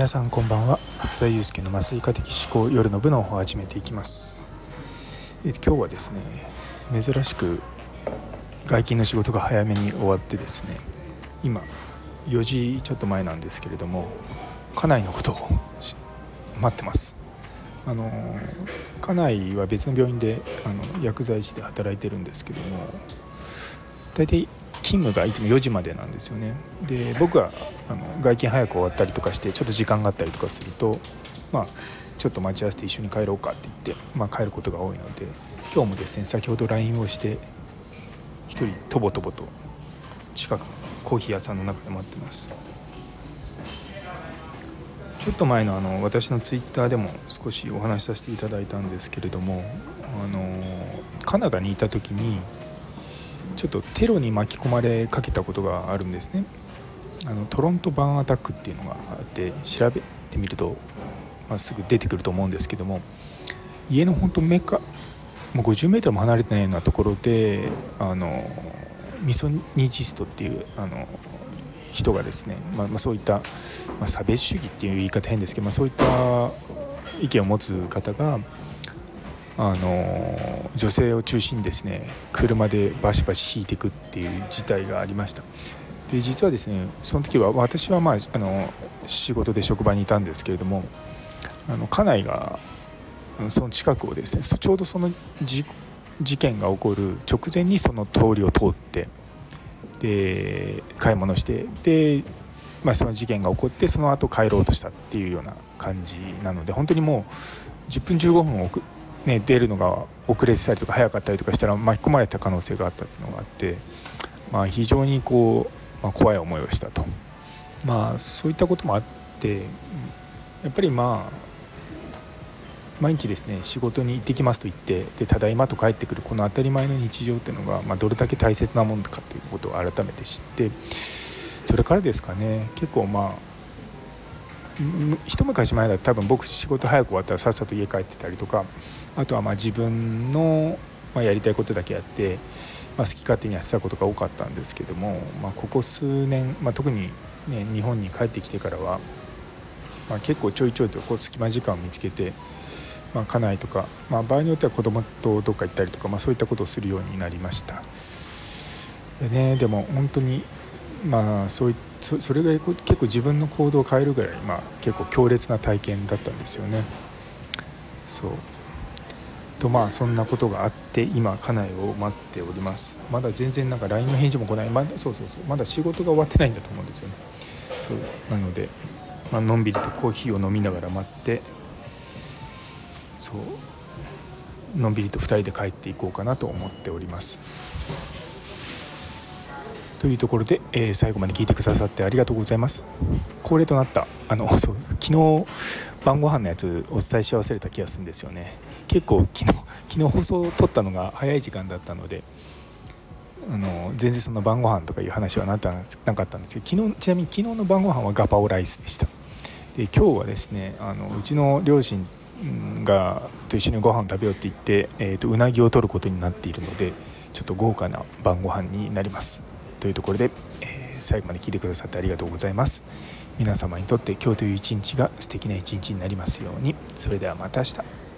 皆さんこんばんは。松田祐介の麻酔科的思考夜の部の方を始めていきます。え今日はですね珍しく外勤の仕事が早めに終わってですね今4時ちょっと前なんですけれども家内のことを待ってます。あの家内は別の病院であの薬剤師で働いてるんですけども大体勤務がいつも4時までなんですよね。で僕はあの外勤早く終わったりとかしてちょっと時間があったりとかするとまあちょっと待ち合わせて一緒に帰ろうかって言って、まあ、帰ることが多いので今日もですね先ほど LINE をして1人とぼとぼと近くのコーヒー屋さんの中で待ってます。ちょっと前のあの私のツイッターでも少しお話しさせていただいたんですけれどもあのカナダにいた時にちょっとテロに巻き込まれかけたことがあるんですね。あのトロントバーンアタックっていうのがあって調べてみると、まあ、すぐ出てくると思うんですけども家の本当メカもう 50m も離れてないようなところであのミソニジストっていうあの人がですね、まあ、まあ、そういった、まあ、差別主義っていう言い方変ですけど、まあ、そういった意見を持つ方があの女性を中心にですね車でバシバシ引いていくっていう事態がありました。で実はですねその時は私は、まあ、あの仕事で職場にいたんですけれどもあの家内がその近くをですねちょうどその事件が起こる直前にその通りを通ってで買い物してで、まあ、その事件が起こってその後帰ろうとしたっていうような感じなので本当にもう10分15分ね、出るのが遅れてたりとか早かったりとかしたら巻き込まれた可能性があったっていうのがあって、まあ、非常にこう、まあ、怖い思いをしたと、まあ、そういったこともあってやっぱりまあ毎日ですね仕事に行ってきますと言ってでただいまと帰ってくるこの当たり前の日常っていうのが、まあ、どれだけ大切なものかということを改めて知ってそれからですかね結構まあ一昔前だと多分僕仕事早く終わったらさっさと家帰ってたりとかあとはまあ自分の、まやりたいことだけやって、まあ、好き勝手にやってたことが多かったんですけども、まあ、ここ数年、まあ、特に、ね、日本に帰ってきてからは、ま結構ちょいちょいとこう隙間時間を見つけて、ま家内とか、まあ、場合によっては子供とどっか行ったりとか、まそういったことをするようになりました。でねでも本当にまあそういそれが結構自分の行動を変えるぐらい、まあ、結構強烈な体験だったんですよね。そう。とまあそんなことがあって今家内を待っております。まだ全然なんか LINE の返事も来ない。まだそうそうそう。まだ仕事が終わってないんだと思うんですよね。そう。なので、まあのんびりとコーヒーを飲みながら待ってそう。のんびりと2人で帰っていこうかなと思っております。というところで、えー、最後まで聞いてくださってありがとうございます。恒例となったあの そう昨日晩ご飯のやつお伝えし忘れた気がするんですよね。結構昨日 昨日放送を撮ったのが早い時間だったのであの全然その晩ご飯とかいう話はなったなかったんですけど昨日ちなみに昨日の晩ご飯はガパオライスでした。で今日はですねあのうちの両親がと一緒にご飯を食べようって言って、えーと、とうなぎを取ることになっているのでちょっと豪華な晩ご飯になります。というところで、えー、最後まで聞いてくださってありがとうございます。皆様にとって今日という一日が素敵な一日になりますように。それではまた明日。